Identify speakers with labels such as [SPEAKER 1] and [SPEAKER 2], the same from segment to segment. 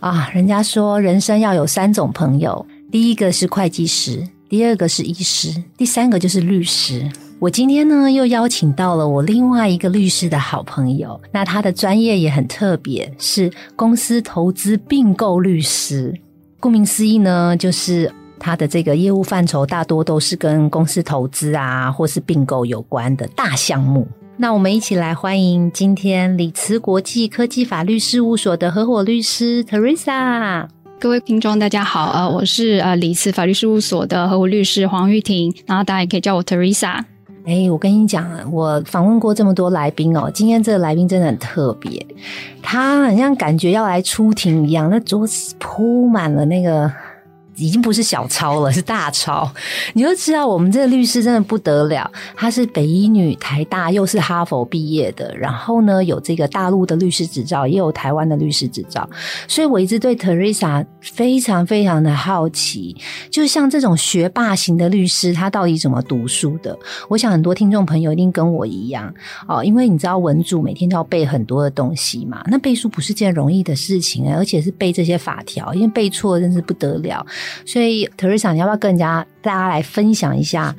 [SPEAKER 1] 啊，人家说人生要有三种朋友，第一个是会计师，第二个是医师，第三个就是律师。我今天呢又邀请到了我另外一个律师的好朋友，那他的专业也很特别，是公司投资并购律师。顾名思义呢，就是他的这个业务范畴大多都是跟公司投资啊或是并购有关的大项目。那我们一起来欢迎今天李慈国际科技法律事务所的合伙律师 Teresa。
[SPEAKER 2] 各位听众，大家好，呃，我是呃李慈法律事务所的合伙律师黄玉婷，然后大家也可以叫我 Teresa。
[SPEAKER 1] 哎，我跟你讲，我访问过这么多来宾哦，今天这个来宾真的很特别，他好像感觉要来出庭一样，那桌子铺满了那个。已经不是小抄了，是大抄。你就知道我们这个律师真的不得了，她是北医女、台大又是哈佛毕业的，然后呢有这个大陆的律师执照，也有台湾的律师执照。所以我一直对 Teresa 非常非常的好奇，就像这种学霸型的律师，他到底怎么读书的？我想很多听众朋友一定跟我一样哦，因为你知道文主每天都要背很多的东西嘛，那背书不是件容易的事情而且是背这些法条，因为背错真是不得了。所以，Teresa，你要不要跟人家大家来分享一下？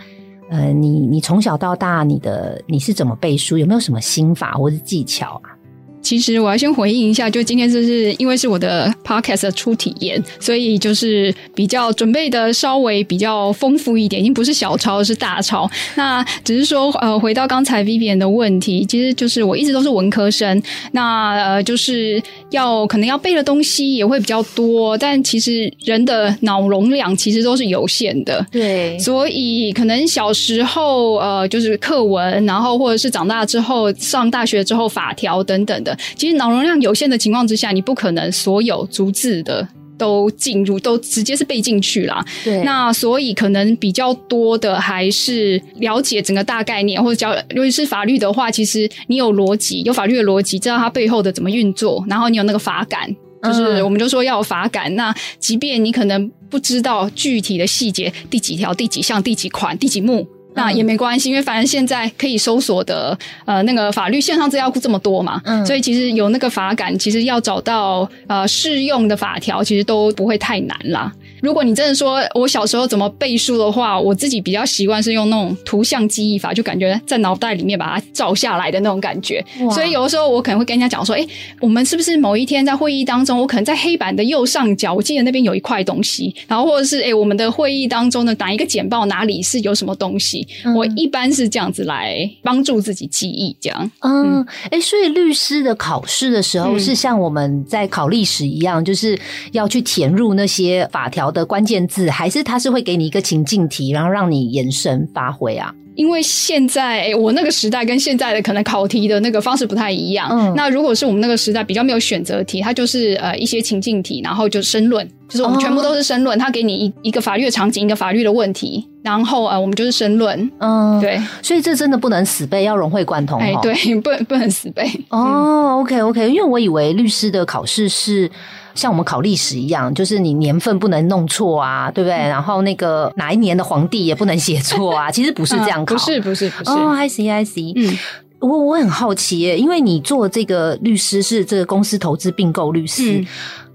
[SPEAKER 1] 呃，你你从小到大，你的你是怎么背书？有没有什么心法或者技巧啊？
[SPEAKER 2] 其实我要先回应一下，就今天这是因为是我的 podcast 的初体验，所以就是比较准备的稍微比较丰富一点，已经不是小抄是大抄。那只是说，呃，回到刚才 Vivian 的问题，其实就是我一直都是文科生，那呃，就是要可能要背的东西也会比较多，但其实人的脑容量其实都是有限的，
[SPEAKER 1] 对，
[SPEAKER 2] 所以可能小时候呃就是课文，然后或者是长大之后上大学之后法条等等的。其实脑容量有限的情况之下，你不可能所有逐字的都进入，都直接是背进去了。
[SPEAKER 1] 对，
[SPEAKER 2] 那所以可能比较多的还是了解整个大概念，或者教，尤其是法律的话，其实你有逻辑，有法律的逻辑，知道它背后的怎么运作，然后你有那个法感，就是我们就说要有法感。那即便你可能不知道具体的细节，第几条、第几项、第几款、第几目。那也没关系，因为反正现在可以搜索的呃那个法律线上资料库这么多嘛，所以其实有那个法感，其实要找到呃适用的法条，其实都不会太难啦。如果你真的说我小时候怎么背书的话，我自己比较习惯是用那种图像记忆法，就感觉在脑袋里面把它照下来的那种感觉。所以有的时候我可能会跟人家讲说：“哎，我们是不是某一天在会议当中，我可能在黑板的右上角，我记得那边有一块东西，然后或者是哎，我们的会议当中的哪一个简报哪里是有什么东西？我一般是这样子来帮助自己记忆，这样。
[SPEAKER 1] 嗯，哎，所以律师的考试的时候是像我们在考历史一样，就是要去填入那些法条。的关键字，还是他是会给你一个情境题，然后让你延伸发挥啊？
[SPEAKER 2] 因为现在我那个时代跟现在的可能考题的那个方式不太一样。嗯，那如果是我们那个时代比较没有选择题，它就是呃一些情境题，然后就申论，就是我们全部都是申论。他给你一一个法律的场景，一个法律的问题，然后呃我们就是申论。嗯，对，
[SPEAKER 1] 所以这真的不能死背，要融会贯通。
[SPEAKER 2] 哎，对，不不能死背。
[SPEAKER 1] 哦，OK OK，因为我以为律师的考试是。像我们考历史一样，就是你年份不能弄错啊，对不对？然后那个哪一年的皇帝也不能写错啊。其实不是这样考，
[SPEAKER 2] 不是不是不是。
[SPEAKER 1] 哦，I see I see。嗯，我我很好奇耶，因为你做这个律师是这个公司投资并购律师，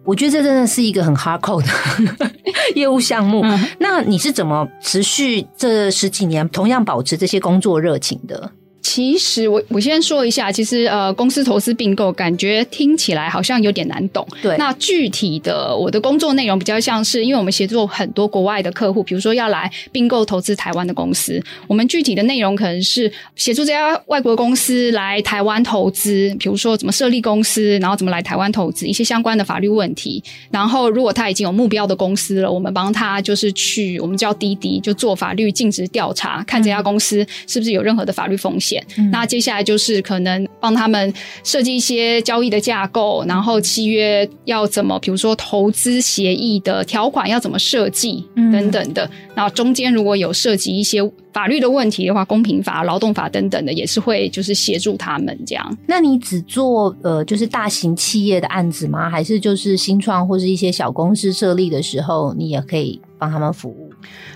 [SPEAKER 1] 我觉得这真的是一个很 hard core 的 业务项目。那你是怎么持续这十几年同样保持这些工作热情的？
[SPEAKER 2] 其实我我先说一下，其实呃，公司投资并购感觉听起来好像有点难懂。
[SPEAKER 1] 对，
[SPEAKER 2] 那具体的我的工作内容比较像是，因为我们协助很多国外的客户，比如说要来并购投资台湾的公司，我们具体的内容可能是协助这家外国公司来台湾投资，比如说怎么设立公司，然后怎么来台湾投资，一些相关的法律问题。然后如果他已经有目标的公司了，我们帮他就是去我们叫滴滴，就做法律尽职调查，看这家公司是不是有任何的法律风险。验。那接下来就是可能帮他们设计一些交易的架构，然后契约要怎么，比如说投资协议的条款要怎么设计等等的。那中间如果有涉及一些法律的问题的话，公平法、劳动法等等的，也是会就是协助他们这样。
[SPEAKER 1] 那你只做呃就是大型企业的案子吗？还是就是新创或是一些小公司设立的时候，你也可以帮他们服务？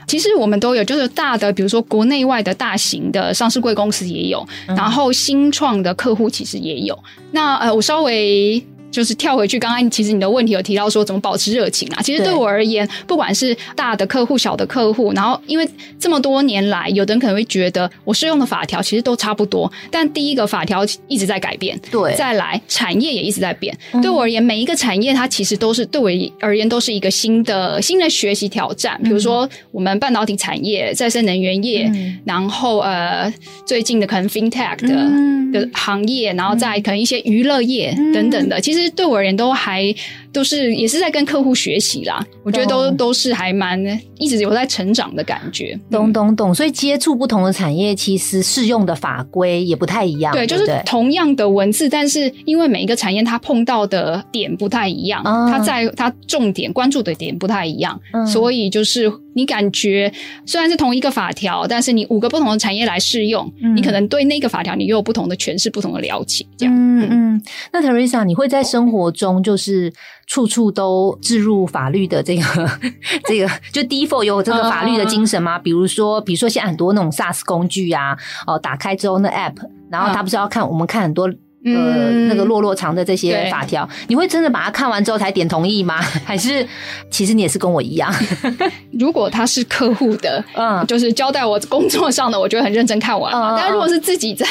[SPEAKER 2] 其实我们都有，就是大的，比如说国内外的大型的上市贵公司也有，然后新创的客户其实也有。那呃，我稍微。就是跳回去，刚刚其实你的问题有提到说怎么保持热情啊？其实对我而言，不管是大的客户、小的客户，然后因为这么多年来，有的人可能会觉得我适用的法条其实都差不多，但第一个法条一直在改变，
[SPEAKER 1] 对，
[SPEAKER 2] 再来产业也一直在变。对我而言，每一个产业它其实都是对我而言都是一个新的新的学习挑战。比如说我们半导体产业、再生能源业，然后呃最近的可能 FinTech 的的行业，然后再可能一些娱乐业等等的，其实。其实对我而言都还都是也是在跟客户学习啦，我觉得都都是还蛮一直有在成长的感觉。
[SPEAKER 1] 懂懂懂，所以接触不同的产业，其实适用的法规也不太一样。
[SPEAKER 2] 对，就是同样的文字，但是因为每一个产业它碰到的点不太一样，它在它重点关注的点不太一样，所以就是你感觉虽然是同一个法条，但是你五个不同的产业来适用，你可能对那个法条你又有不同的诠释、不同的了解。这样，嗯
[SPEAKER 1] 嗯。那 Teresa，你会在生活中就是处处都置入法律的这个 这个，就 default 有这个法律的精神吗？比如说，比如说现在很多那种 SaaS 工具啊，哦，打开之后那 app，然后他不是要看我们看很多。呃，那个落落长的这些法条，你会真的把它看完之后才点同意吗？还是其实你也是跟我一样？
[SPEAKER 2] 如果他是客户的，嗯，就是交代我工作上的，我觉得很认真看完。但如果是自己在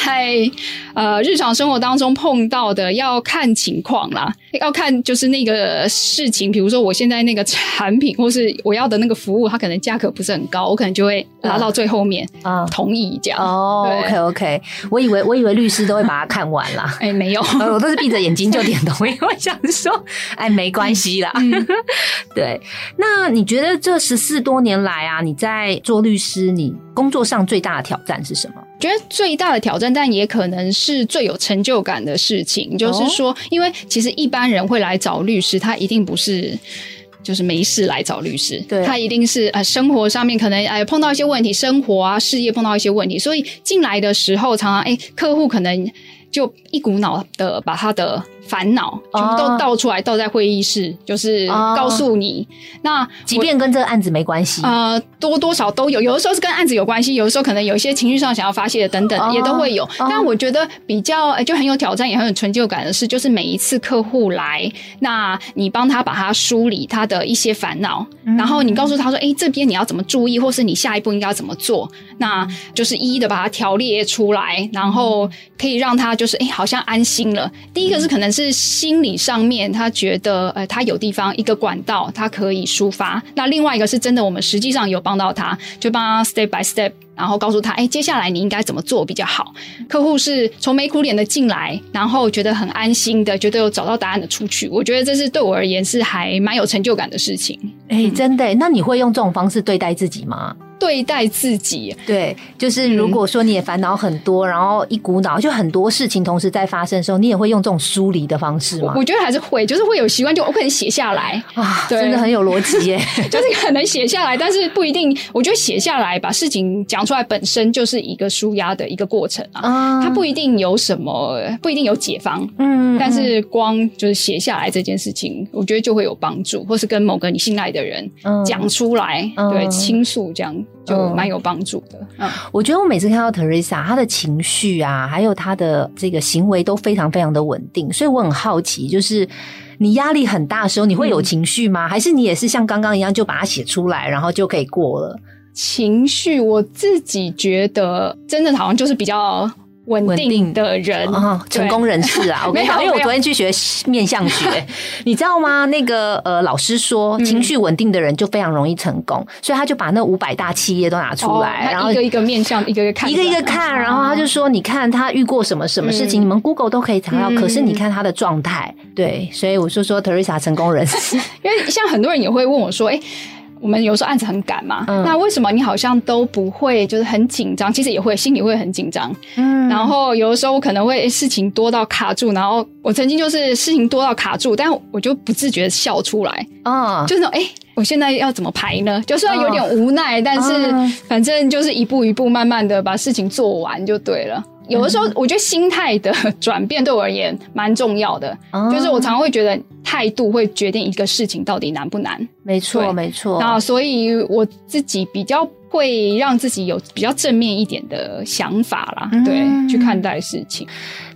[SPEAKER 2] 呃日常生活当中碰到的，要看情况啦，要看就是那个事情。比如说我现在那个产品或是我要的那个服务，它可能价格不是很高，我可能就会拉到最后面啊同意这样。
[SPEAKER 1] 哦，OK OK，我以为我以为律师都会把它看完啦。
[SPEAKER 2] 哎，没有，
[SPEAKER 1] 我都是闭着眼睛就点头，因为想说，哎，没关系啦。对，那你觉得这十四多年来啊，你在做律师，你工作上最大的挑战是什么？
[SPEAKER 2] 觉得最大的挑战，但也可能是最有成就感的事情，就是说，因为其实一般人会来找律师，他一定不是就是没事来找律师，
[SPEAKER 1] 对
[SPEAKER 2] 他一定是呃生活上面可能哎碰到一些问题，生活啊事业碰到一些问题，所以进来的时候常常哎客户可能。就一股脑的把他的。烦恼全部都倒出来，倒在会议室，就是告诉你。那
[SPEAKER 1] 即便跟这个案子没关系，
[SPEAKER 2] 呃，多多少都有。有的时候是跟案子有关系，有的时候可能有一些情绪上想要发泄的等等，也都会有。但我觉得比较就很有挑战，也很有成就感的是，就是每一次客户来，那你帮他把他梳理他的一些烦恼，然后你告诉他说：“哎，这边你要怎么注意，或是你下一步应该怎么做？”那就是一一的把它条列出来，然后可以让他就是哎，好像安心了。第一个是可能是。心理上面，他觉得呃，他有地方一个管道，他可以抒发。那另外一个是真的，我们实际上有帮到他，就帮他 step by step，然后告诉他，哎，接下来你应该怎么做比较好。客户是愁眉苦脸的进来，然后觉得很安心的，觉得有找到答案的出去。我觉得这是对我而言是还蛮有成就感的事情。
[SPEAKER 1] 哎，真的？那你会用这种方式对待自己吗？
[SPEAKER 2] 对待自己，
[SPEAKER 1] 对，就是如果说你也烦恼很多，然后一股脑就很多事情同时在发生的时候，你也会用这种疏离的方式吗？
[SPEAKER 2] 我觉得还是会，就是会有习惯，就我可能写下来。
[SPEAKER 1] 啊，真的很有逻辑耶，
[SPEAKER 2] 就是可能写下来，但是不一定。我觉得写下来把事情讲出来本身就是一个舒压的一个过程啊，它不一定有什么，不一定有解方，嗯，但是光就是写下来这件事情，我觉得就会有帮助，或是跟某个你信赖的人讲出来，对，倾诉这样。就蛮有帮助的。嗯，
[SPEAKER 1] 我觉得我每次看到 Teresa，她的情绪啊，还有她的这个行为都非常非常的稳定，所以我很好奇，就是你压力很大的时候，你会有情绪吗？还是你也是像刚刚一样就把它写出来，然后就可以过了？
[SPEAKER 2] 情绪，我自己觉得真的好像就是比较。稳定的人啊，
[SPEAKER 1] 成功人士啊！我跟你讲，因为我昨天去学面相学，你知道吗？那个呃，老师说，情绪稳定的人就非常容易成功，所以他就把那五百大企业都拿出来，
[SPEAKER 2] 然后一个一个面相，一个一个看，
[SPEAKER 1] 一个一个看，然后他就说：“你看他遇过什么什么事情，你们 Google 都可以查到。可是你看他的状态，对，所以我就说 Teresa 成功人士，
[SPEAKER 2] 因为像很多人也会问我说：‘哎。’我们有时候案子很赶嘛，
[SPEAKER 1] 嗯
[SPEAKER 2] 那为什么你好像都不会就是很紧张？其实也会，心里会很紧张。
[SPEAKER 1] 嗯
[SPEAKER 2] 然后有的时候我可能会事情多到卡住，然后我曾经就是事情多到卡住，但我就不自觉地笑出来，
[SPEAKER 1] 啊，
[SPEAKER 2] 就是那种哎。诶我现在要怎么排呢？就虽然有点无奈，但是
[SPEAKER 1] 嗯
[SPEAKER 2] 反正就是一步一步慢慢的把事情做完就对了。有的时候，我觉得心态的转变对我而言蛮重要的，
[SPEAKER 1] 哦
[SPEAKER 2] 就是我常常会觉得态度会决定一个事情到底难不难。
[SPEAKER 1] 没错
[SPEAKER 2] 对
[SPEAKER 1] 没错，
[SPEAKER 2] 那所以我自己比较会让自己有比较正面一点的想法啦，
[SPEAKER 1] 嗯
[SPEAKER 2] 对，去看待事情。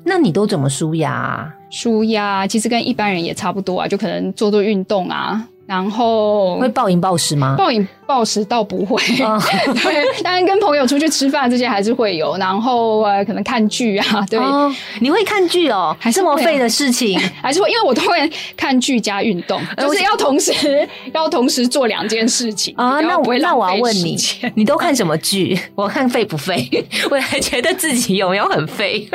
[SPEAKER 1] 那你都怎么舒压啊？
[SPEAKER 2] 舒压其实跟一般人也差不多啊，就可能做做运动啊，然后
[SPEAKER 1] 会暴饮暴食吗？
[SPEAKER 2] 暴饮暴食倒不会，
[SPEAKER 1] 啊
[SPEAKER 2] 对，当然跟朋友出去吃饭这些还是会有，然后呃可能看剧啊，对。
[SPEAKER 1] 哦，你会看剧哦，
[SPEAKER 2] 还是
[SPEAKER 1] 这么废的事情
[SPEAKER 2] 还是会，因为我都会看剧加运动，
[SPEAKER 1] 呃
[SPEAKER 2] 就是要同时要同时做两件事情
[SPEAKER 1] 啊？那我那我要问你，你都看什么剧？我看废不废？我还觉得自己有没有很废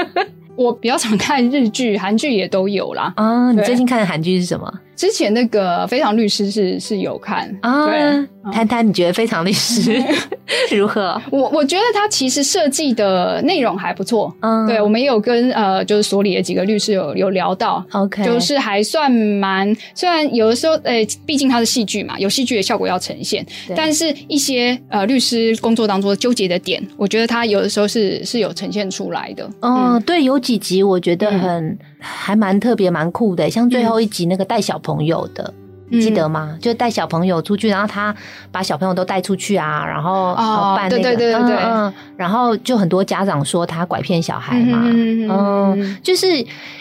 [SPEAKER 2] 我比较常看日剧、韩剧也都有啦。
[SPEAKER 1] 啊？你最近看的韩剧是什么
[SPEAKER 2] 之前那个《非常律师是》是有看
[SPEAKER 1] 啊
[SPEAKER 2] 对，？
[SPEAKER 1] 谈谈你觉得非常律师 如何？
[SPEAKER 2] 我我觉得他其实设计的内容还不错。
[SPEAKER 1] 嗯
[SPEAKER 2] 对，我们也有跟呃，就是所里的几个律师有有聊到
[SPEAKER 1] ，，OK，
[SPEAKER 2] 就是还算蛮，虽然有的时候，呃，毕竟它是戏剧嘛，有戏剧的效果要呈现，但是一些呃律师工作当中纠结的点，我觉得他有的时候是是有呈现出来的。
[SPEAKER 1] 嗯，对，有几集我觉得很、还蛮特别、蛮酷的，像最后一集那个带小朋友的。你记得吗？就带小朋友出去，然后他把小朋友都带出去啊，然后、然后办那个，
[SPEAKER 2] 对对对对。对
[SPEAKER 1] 嗯嗯，然后就很多家长说他拐骗小孩嘛，
[SPEAKER 2] 嗯
[SPEAKER 1] 嗯，就是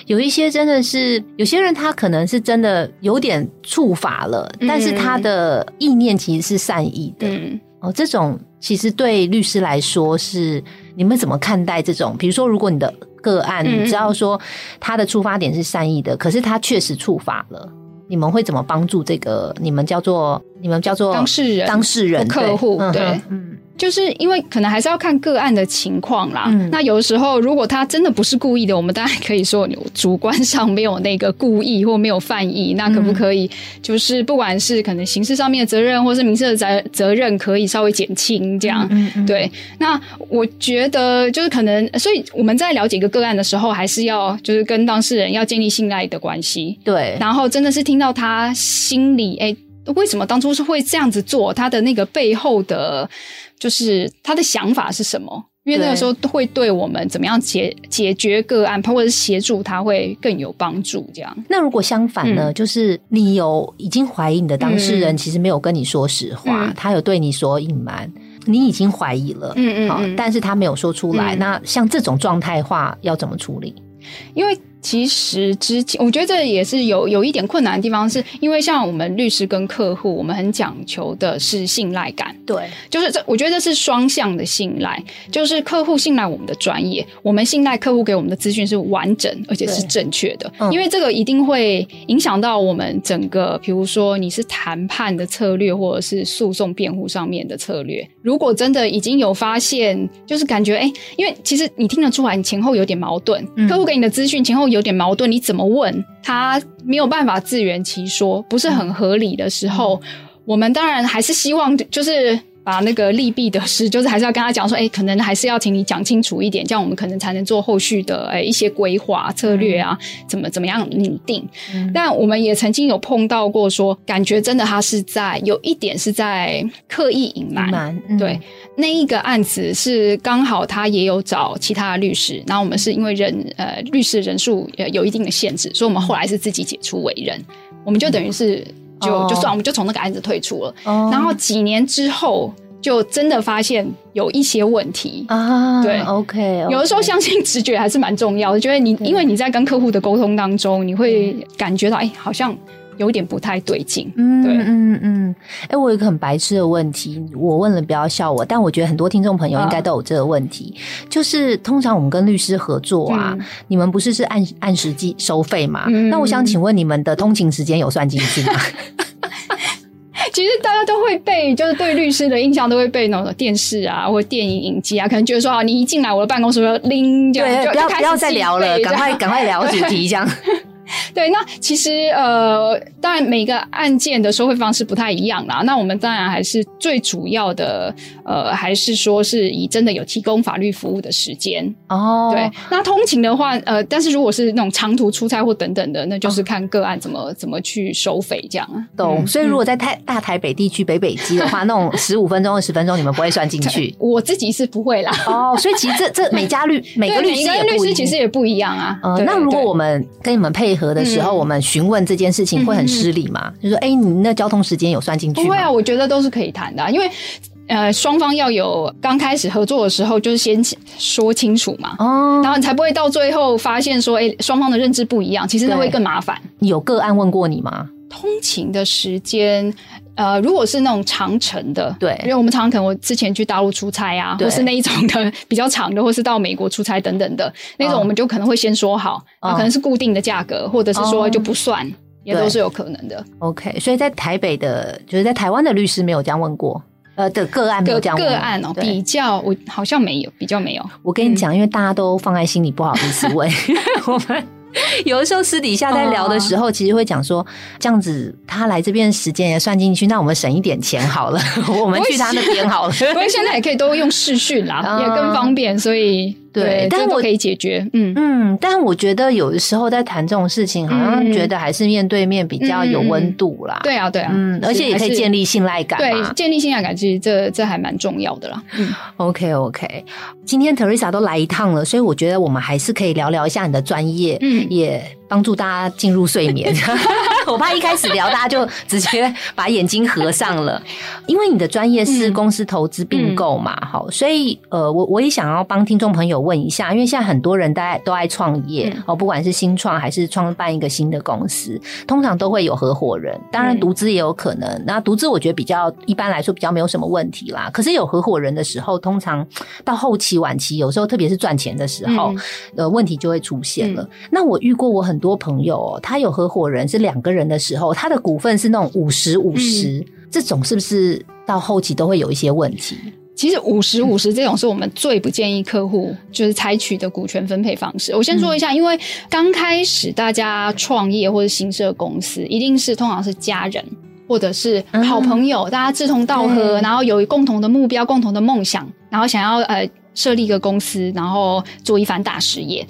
[SPEAKER 1] 有一些真的是有些人他可能是真的有点触法了，
[SPEAKER 2] 嗯。
[SPEAKER 1] 但是他的意念其实是善意的，
[SPEAKER 2] 嗯。
[SPEAKER 1] 哦，这种其实对律师来说是你们怎么看待这种？比如说，如果你的个案，
[SPEAKER 2] 嗯
[SPEAKER 1] 你知道说他的出发点是善意的，可是他确实触法了，你们会怎么帮助这个？你们叫做你们叫做
[SPEAKER 2] 当事人
[SPEAKER 1] 当事人
[SPEAKER 2] 客户
[SPEAKER 1] 对，嗯
[SPEAKER 2] 对
[SPEAKER 1] 嗯
[SPEAKER 2] 就是因为可能还是要看个案的情况啦。
[SPEAKER 1] 嗯
[SPEAKER 2] 那有的时候，如果他真的不是故意的，我们当然可以说你主观上没有那个故意或没有犯意，那可不可以就是不管是可能刑事上面的责任，或是民事的责责任，可以稍微减轻这样。
[SPEAKER 1] 嗯嗯，
[SPEAKER 2] 对，那我觉得就是可能，所以我们在了解一个个案的时候，还是要就是跟当事人要建立信赖的关系，
[SPEAKER 1] 对，
[SPEAKER 2] 然后真的是听到他心里，哎，为什么当初是会这样子做？他的那个背后的，就是他的想法是什么？因为那个时候会对我们怎么样解解决个案，或者是协助他会更有帮助。这样，
[SPEAKER 1] 那如果相反呢？
[SPEAKER 2] 嗯
[SPEAKER 1] 就是你有已经怀疑你的当事人，
[SPEAKER 2] 嗯
[SPEAKER 1] 其实没有跟你说实话，
[SPEAKER 2] 嗯
[SPEAKER 1] 他有对你所隐瞒，你已经怀疑了，好
[SPEAKER 2] 嗯嗯好
[SPEAKER 1] 但是他没有说出来。
[SPEAKER 2] 嗯
[SPEAKER 1] 那像这种状态话，要怎么处理？
[SPEAKER 2] 因为其实之前我觉得这也是有有一点困难的地方，是因为像我们律师跟客户，我们很讲求的是信赖感。
[SPEAKER 1] 对，
[SPEAKER 2] 就是这，我觉得这是双向的信赖，就是客户信赖我们的专业，我们信赖客户给我们的资讯是完整而且是正确的，
[SPEAKER 1] 嗯。
[SPEAKER 2] 因为这个一定会影响到我们整个，比如说你是谈判的策略，或者是诉讼辩护上面的策略。如果真的已经有发现，就是感觉哎、因为其实你听得出来，你前后有点矛盾，
[SPEAKER 1] 嗯。
[SPEAKER 2] 客户给你的资讯前后有点矛盾，你怎么问他没有办法自圆其说，不是很合理的时候，我们当然还是希望就是。把那个利弊得失，就是还是要跟他讲说，哎、可能还是要请你讲清楚一点，这样我们可能才能做后续的哎、一些规划策略啊，怎么怎么样拟定。
[SPEAKER 1] 嗯。
[SPEAKER 2] 但我们也曾经有碰到过说，感觉真的他是在有一点是在刻意隐瞒，对，那一个案子是刚好他也有找其他的律师，然后我们是因为人呃律师人数呃有一定的限制，所以我们后来是自己解除委任，我们就等于是就、
[SPEAKER 1] 哦。
[SPEAKER 2] 就算我们就从那个案子退出了。
[SPEAKER 1] 哦。
[SPEAKER 2] 然后几年之后，就真的发现有一些问题。
[SPEAKER 1] 啊，
[SPEAKER 2] 对
[SPEAKER 1] ，OK，,
[SPEAKER 2] 有的时候相信直觉还是蛮重要的，觉得你因为你在跟客户的沟通当中，你会感觉到哎，好像有点不太对劲。
[SPEAKER 1] 嗯
[SPEAKER 2] 对
[SPEAKER 1] 嗯嗯，哎、我有一个很白痴的问题，我问了，不要笑我，但我觉得很多听众朋友应该都有这个问题，就是通常我们跟律师合作啊，
[SPEAKER 2] 嗯
[SPEAKER 1] 你们不是是按按时计收费吗？
[SPEAKER 2] 嗯
[SPEAKER 1] 那我想请问你们的通勤时间有算进去吗？
[SPEAKER 2] 其实大家都会被，就是对律师的印象都会被那种电视啊或电影影集啊，可能觉得说啊，你一进来我的办公室就拎，这样就
[SPEAKER 1] 不要
[SPEAKER 2] 就
[SPEAKER 1] 不要再聊了，赶快赶快聊主题，这样。
[SPEAKER 2] 对，那其实呃，当然每个案件的收费方式不太一样啦。那我们当然还是最主要的，呃，还是说是以真的有提供法律服务的时间
[SPEAKER 1] 哦。
[SPEAKER 2] 对，那通勤的话，呃，但是如果是那种长途出差或等等的，那就是看个案怎么 怎么去收费这样。
[SPEAKER 1] 懂。所以如果在台大台北地区北北基的话，那种 十五分钟、二十分钟，你们不会算进去？
[SPEAKER 2] 我自己是不会啦。
[SPEAKER 1] 哦，所以其实这这每家律 每个律师
[SPEAKER 2] 律师其实也不一样啊。
[SPEAKER 1] 呃，那如果我们跟你们配合的时候，我们询问这件事情会很失礼吗？就说，哎，你那交通时间有算进去吗？
[SPEAKER 2] 不会啊，我觉得都是可以谈的，因为呃，双方要有刚开始合作的时候，就是先说清楚嘛，哦，然后才不会到最后发现说，哎，双方的认知不一样，其实那会更麻烦。
[SPEAKER 1] 有个案问过你吗？
[SPEAKER 2] 通勤的时间。呃，如果是那种长程的，
[SPEAKER 1] 对，
[SPEAKER 2] 因为我们常常可能我之前去大陆出差啊，或是那一种的比较长的，或是到美国出差等等的那种，我们就可能会先说好，可能是固定的价格，或者是说就不算，也都是有可能的。
[SPEAKER 1] OK，所以在台北的，就是在台湾的律师没有这样问过，呃的个案没有这样
[SPEAKER 2] 个案哦，比较我好像没有，比较没有。
[SPEAKER 1] 我跟你讲，因为大家都放在心里，不好意思问 我们。有的时候私底下在聊的时候，其实会讲说，这样子他来这边时间也算进去，那我们省一点钱好了，我们去他那边好了。
[SPEAKER 2] 不过现在也可以都用视讯啦，也更方便，所以。对，但我可以解决。嗯
[SPEAKER 1] 嗯，但我觉得有的时候在谈这种事情，好像觉得还是面对面比较有温度啦。
[SPEAKER 2] 对啊，对啊，嗯，
[SPEAKER 1] 而且也可以建立信赖感。
[SPEAKER 2] 对，建立信赖感，其实这这还蛮重要的啦。嗯
[SPEAKER 1] ，OK OK，今天 Teresa 都来一趟了，所以我觉得我们还是可以聊聊一下你的专业，嗯，也帮助大家进入睡眠。我怕一开始聊，大家就直接把眼睛合上了，因为你的专业是公司投资并购嘛，好，所以呃，我我也想要帮听众朋友。问一下，因为现在很多人大家都爱创业哦，不管是新创还是创办一个新的公司，通常都会有合伙人。当然，独资也有可能。那独资我觉得比较一般来说比较没有什么问题啦。可是有合伙人的时候，通常到后期晚期，有时候特别是赚钱的时候，呃，问题就会出现了。那我遇过我很多朋友，他有合伙人是两个人的时候，他的股份是那种五十五十，这种是不是到后期都会有一些问题？
[SPEAKER 2] 其实五十五十这种是我们最不建议客户就是采取的股权分配方式。我先说一下，因为刚开始大家创业或者新设公司，一定是通常是家人或者是好朋友，大家志同道合，然后有共同的目标、共同的梦想，然后想要呃设立一个公司，然后做一番大事业。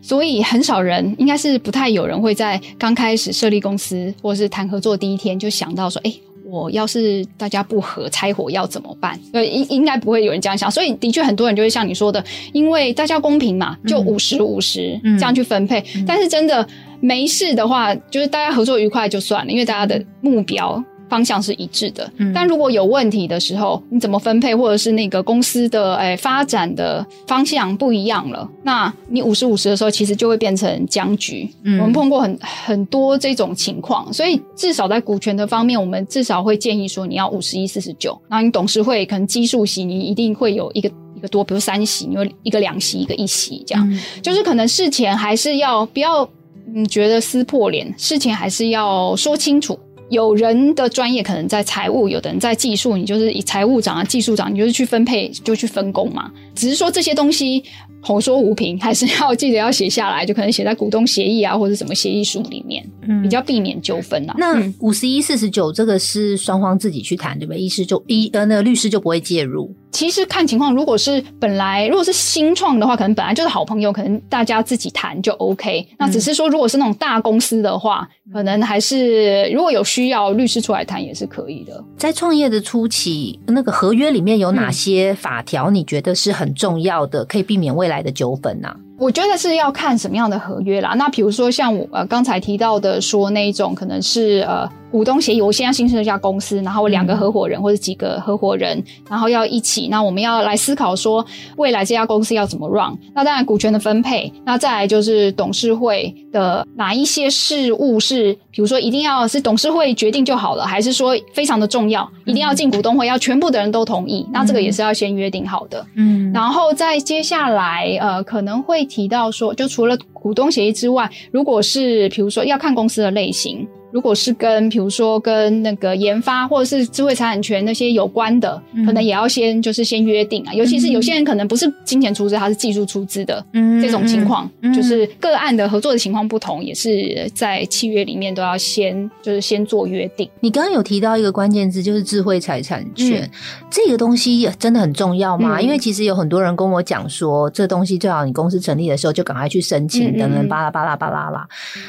[SPEAKER 2] 所以很少人，应该是不太有人会在刚开始设立公司或是谈合作第一天就想到说，哎。我要是大家不和拆伙要怎么办？呃，应应该不会有人这样想，所以的确很多人就会像你说的，因为大家公平嘛，就五十五十这样去分配。但是真的没事的话，就是大家合作愉快就算了，因为大家的目标。方向是一致的，但如果有问题的时候，你怎么分配，或者是那个公司的诶发展的方向不一样了，那你五十五十的时候，其实就会变成僵局。我们碰过很很多这种情况，所以至少在股权的方面，我们至少会建议说，你要五十一四十九，然后你董事会可能基数席，你一定会有一个一个多，比如三席，你有一个两席，一个一席，这样就是可能事前还是要不要嗯觉得撕破脸，事前还是要说清楚。有人的专业可能在财务，有的人在技术，你就是以财务长啊、技术长，你就是去分配，就去分工嘛。只是说这些东西口说无凭，还是要记得要写下来，就可能写在股东协议啊，或者什么协议书里面，比较避免纠纷啊。
[SPEAKER 1] 那五十一、四十九这个是双方自己去谈，对不对？医师就医呃，那个律师就不会介入。
[SPEAKER 2] 其实看情况，如果是本来如果是新创的话，可能本来就是好朋友，可能大家自己谈就 OK。那只是说，如果是那种大公司的话，可能还是如果有需要，律师出来谈也是可以的。
[SPEAKER 1] 在创业的初期，那个合约里面有哪些法条？你觉得是很重要的，可以避免未来的纠纷呢？
[SPEAKER 2] 我觉得是要看什么样的合约啦。那比如说像我呃刚才提到的，说那一种可能是呃。股东协议，我现在新设一家公司，然后我两个合伙人或者几个合伙人，然后要一起，那我们要来思考说未来这家公司要怎么 run。那当然股权的分配，那再来就是董事会的哪一些事务是，比如说一定要是董事会决定就好了，还是说非常的重要，一定要进股东会，要全部的人都同意？那这个也是要先约定好的。嗯，然后再接下来呃可能会提到说，就除了股东协议之外，如果是比如说要看公司的类型。如果是跟比如说跟那个研发或者是智慧财产权那些有关的，可能也要先就是先约定啊。尤其是有些人可能不是金钱出资，他是技术出资的，这种情况就是个案的合作的情况不同，也是在契约里面都要先就是先做约定。
[SPEAKER 1] 你刚刚有提到一个关键字，就是智慧财产权，这个东西真的很重要吗？因为其实有很多人跟我讲说，这东西最好你公司成立的时候就赶快去申请，等等巴拉巴拉巴拉啦。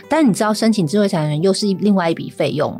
[SPEAKER 1] 但你知道申请智慧财产权又是另外一笔费用嘛？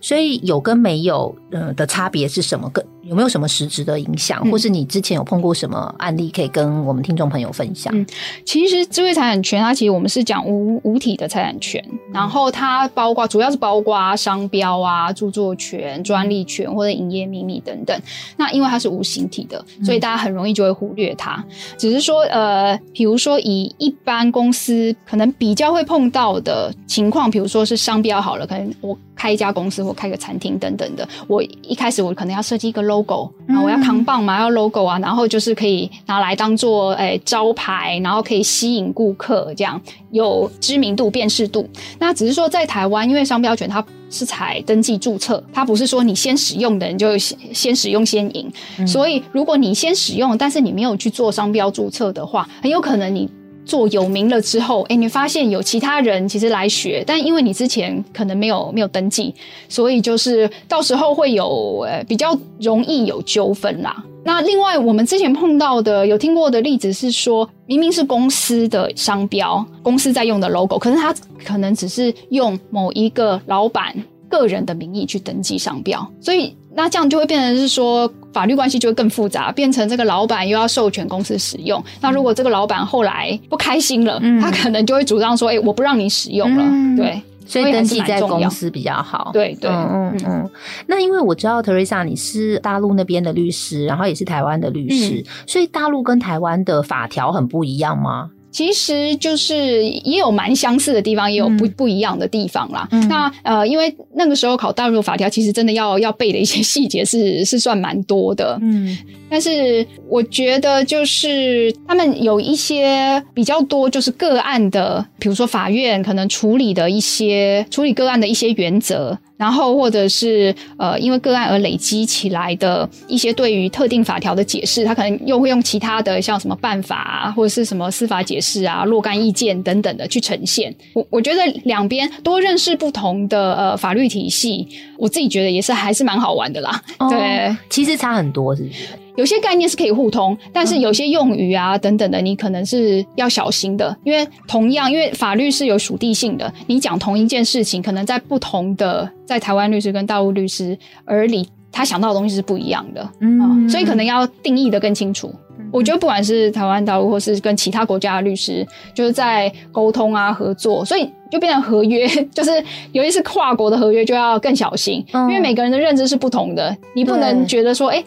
[SPEAKER 1] 所以有跟没有呃的差别是什么？跟有没有什么实质的影响，或是你之前有碰过什么案例可以跟我们听众朋友分享？嗯，
[SPEAKER 2] 其实智慧财产权它其实我们是讲无无体的财产权，然后它包括主要是包括商标啊、著作权、专利权或者营业秘密等等。那因为它是无形体的，所以大家很容易就会忽略它。只是说呃，比如说以一般公司可能比较会碰到的情况，比如说是商标好了，可能我。开一家公司或开个餐厅等等的，我一开始我可能要设计一个 logo，然后我要扛棒嘛，要 logo 啊，然后就是可以拿来当做诶招牌，然后可以吸引顾客，这样有知名度、辨识度。那只是说在台湾，因为商标权它是采登记注册，它不是说你先使用的人就先先使用先赢，所以如果你先使用，但是你没有去做商标注册的话，很有可能你。做有名了之后，哎，你发现有其他人其实来学，但因为你之前可能没有没有登记，所以就是到时候会有呃比较容易有纠纷啦。那另外我们之前碰到的有听过的例子是说，明明是公司的商标，公司在用的 logo，可是他可能只是用某一个老板个人的名义去登记商标，所以。那这样就会变成是说法律关系就会更复杂，变成这个老板又要授权公司使用。那如果这个老板后来不开心了，他可能就会主张说：“哎，我不让你使用了。”对，
[SPEAKER 1] 所以登记在公司比较好。
[SPEAKER 2] 对对嗯嗯。
[SPEAKER 1] 那因为我知道 Teresa 你是大陆那边的律师，然后也是台湾的律师，所以大陆跟台湾的法条很不一样吗？
[SPEAKER 2] 其实就是也有蛮相似的地方，也有不不一样的地方啦。那呃，因为那个时候考大陆法条，其实真的要要背的一些细节是 是算蛮多的。嗯，但是我觉得就是他们有一些比较多，就是个案的，比如说法院可能处理的一些处理个案的一些原则。然后，或者是呃，因为个案而累积起来的一些对于特定法条的解释，他可能又会用其他的像什么办法啊，或者是什么司法解释啊、若干意见等等的去呈现。我我觉得两边多认识不同的呃法律体系，我自己觉得也是还是蛮好玩的啦。对，
[SPEAKER 1] 其实差很多，是不是？
[SPEAKER 2] 有些概念是可以互通，但是有些用语啊等等的，你可能是要小心的，因为同样，因为法律是有属地性的，你讲同一件事情，可能在不同的在台湾律师跟大陆律师耳里，他想到的东西是不一样的，嗯，所以可能要定义的更清楚。我觉得不管是台湾、大陆，或是跟其他国家的律师，就是在沟通啊、合作，所以就变成合约，就是尤其是跨国的合约，就要更小心，因为每个人的认知是不同的，你不能觉得说，哎。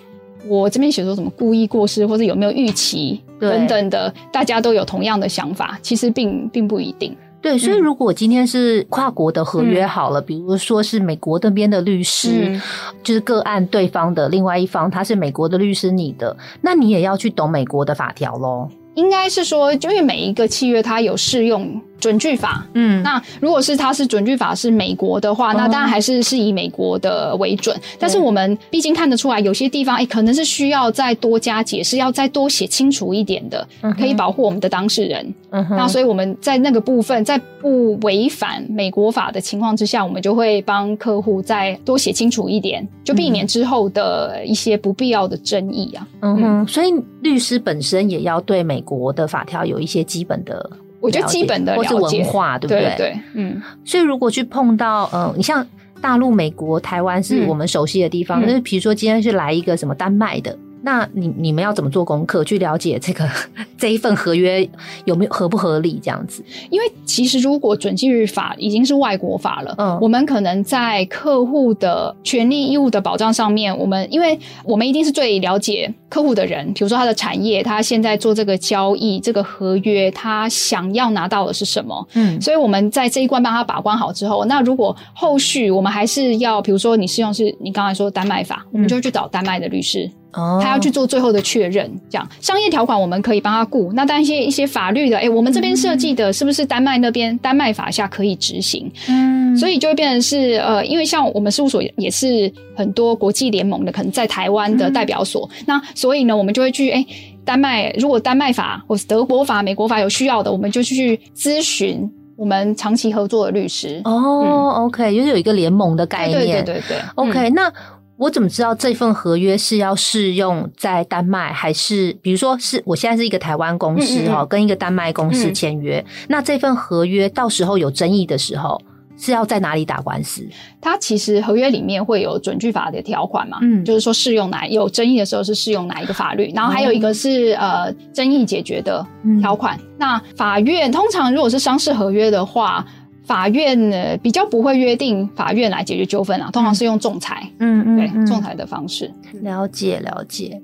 [SPEAKER 2] 我这边写说什么故意过失，或者有没有预期等等的，大家都有同样的想法，其实并并不一定。
[SPEAKER 1] 对，所以如果今天是跨国的合约好了，比如说是美国那边的律师，就是个案对方的另外一方，他是美国的律师，你的，那你也要去懂美国的法条喽。
[SPEAKER 2] 应该是说，就因为每一个契约它有适用。准据法，嗯，那如果是它是准据法是美国的话，那当然还是是以美国的为准。但是我们毕竟看得出来，有些地方哎，可能是需要再多加解释，要再多写清楚一点的，可以保护我们的当事人。嗯那所以我们在那个部分，在不违反美国法的情况之下，我们就会帮客户再多写清楚一点，就避免之后的一些不必要的争议啊。
[SPEAKER 1] 嗯哼，所以律师本身也要对美国的法条有一些基本的。
[SPEAKER 2] 我觉得基本的
[SPEAKER 1] 或是文化，对不对？
[SPEAKER 2] 对，嗯。
[SPEAKER 1] 所以如果去碰到，呃，你像大陆、美国、台湾是我们熟悉的地方，就是比如说今天是来一个什么丹麦的。那你你们要怎么做功课去了解这个 这一份合约有没有合不合理这样子？
[SPEAKER 2] 因为其实如果准继法已经是外国法了，嗯，我们可能在客户的权利义务的保障上面，我们因为我们一定是最了解客户的人，比如说他的产业，他现在做这个交易这个合约，他想要拿到的是什么？嗯，所以我们在这一关帮他把关好之后，那如果后续我们还是要，比如说你适用是你刚才说丹麦法，我们就去找丹麦的律师。哦，他要去做最后的确认。这样商业条款我们可以帮他顾，那但一些一些法律的，哎，我们这边设计的是不是丹麦那边丹麦法下可以执行？嗯，所以就会变成是呃，因为像我们事务所也是很多国际联盟的，可能在台湾的代表所，那所以呢，我们就会去哎，丹麦如果丹麦法或是德国法、美国法有需要的，我们就去咨询。我们长期合作的律师
[SPEAKER 1] 哦，OK，就是有一个联盟的概念，
[SPEAKER 2] 对对对对
[SPEAKER 1] ，OK。那我怎么知道这份合约是要适用在丹麦，还是比如说是我现在是一个台湾公司哈，跟一个丹麦公司签约，那这份合约到时候有争议的时候？是要在哪里打官司？
[SPEAKER 2] 它其实合约里面会有准据法的条款嘛，嗯，就是说适用哪有争议的时候是适用哪一个法律，然后还有一个是呃争议解决的条款。那法院通常如果是商事合约的话。法院呢比较不会约定法院来解决纠纷啊，通常是用仲裁，嗯嗯，对，仲裁的方式。
[SPEAKER 1] 了解了解。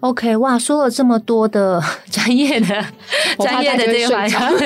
[SPEAKER 1] OK，哇，说了这么多的专业的专业的这个，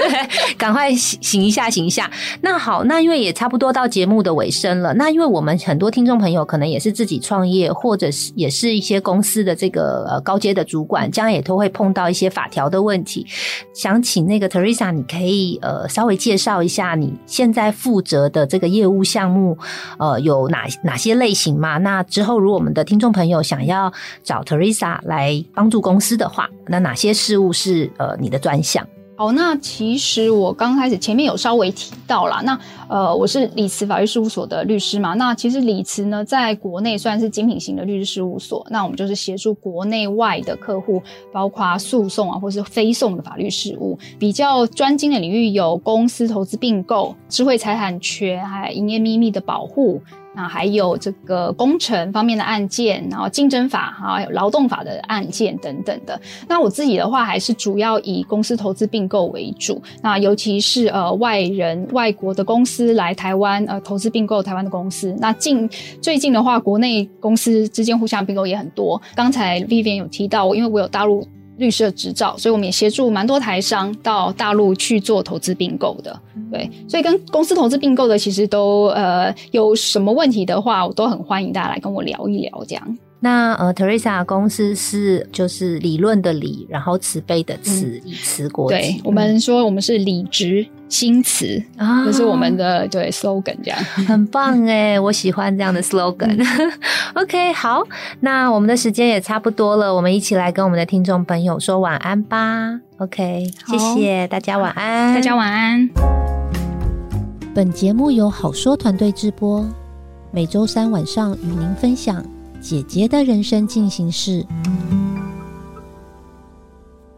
[SPEAKER 1] 赶快醒醒一下，醒一下。那好，那因为也差不多到节目的尾声了，那因为我们很多听众朋友可能也是自己创业，或者是也是一些公司的这个呃高阶的主管，将来也都会碰到一些法条的问题。想请那个 Teresa，你可以呃稍微介绍一下你。现在负责的这个业务项目，呃，有哪哪些类型嘛？那之后，如果我们的听众朋友想要找 Teresa 来帮助公司的话，那哪些事务是呃你的专项？
[SPEAKER 2] 哦，那其实我刚开始前面有稍微提到啦，那呃，我是李慈法律事务所的律师嘛。那其实李慈呢，在国内算是精品型的律师事务所。那我们就是协助国内外的客户，包括诉讼啊，或是非讼的法律事务。比较专精的领域有公司投资并购、智慧财产权，还有营业秘密的保护。那还有这个工程方面的案件，然后竞争法还有劳动法的案件等等的。那我自己的话，还是主要以公司投资并购为主。那尤其是呃外人、外国的公司来台湾呃投资并购台湾的公司。那近最近的话，国内公司之间互相并购也很多。刚才 Vivian 有提到，因为我有大陆。律师的执照，所以我们也协助蛮多台商到大陆去做投资并购的。对，所以跟公司投资并购的，其实都呃有什么问题的话，我都很欢迎大家来跟我聊一聊这样。
[SPEAKER 1] 那呃，Teresa 公司是就是理论的理，然后慈悲的慈，以慈国
[SPEAKER 2] 际。对我们说，我们是理直心慈啊，这是我们的对 slogan，这样
[SPEAKER 1] 很棒哎，我喜欢这样的 slogan。OK，好，那我们的时间也差不多了，我们一起来跟我们的听众朋友说晚安吧。OK，谢谢大家，晚安，
[SPEAKER 2] 大家晚安。
[SPEAKER 3] 本节目由好说团队制播，每周三晚上与您分享。姐姐的人生进行式。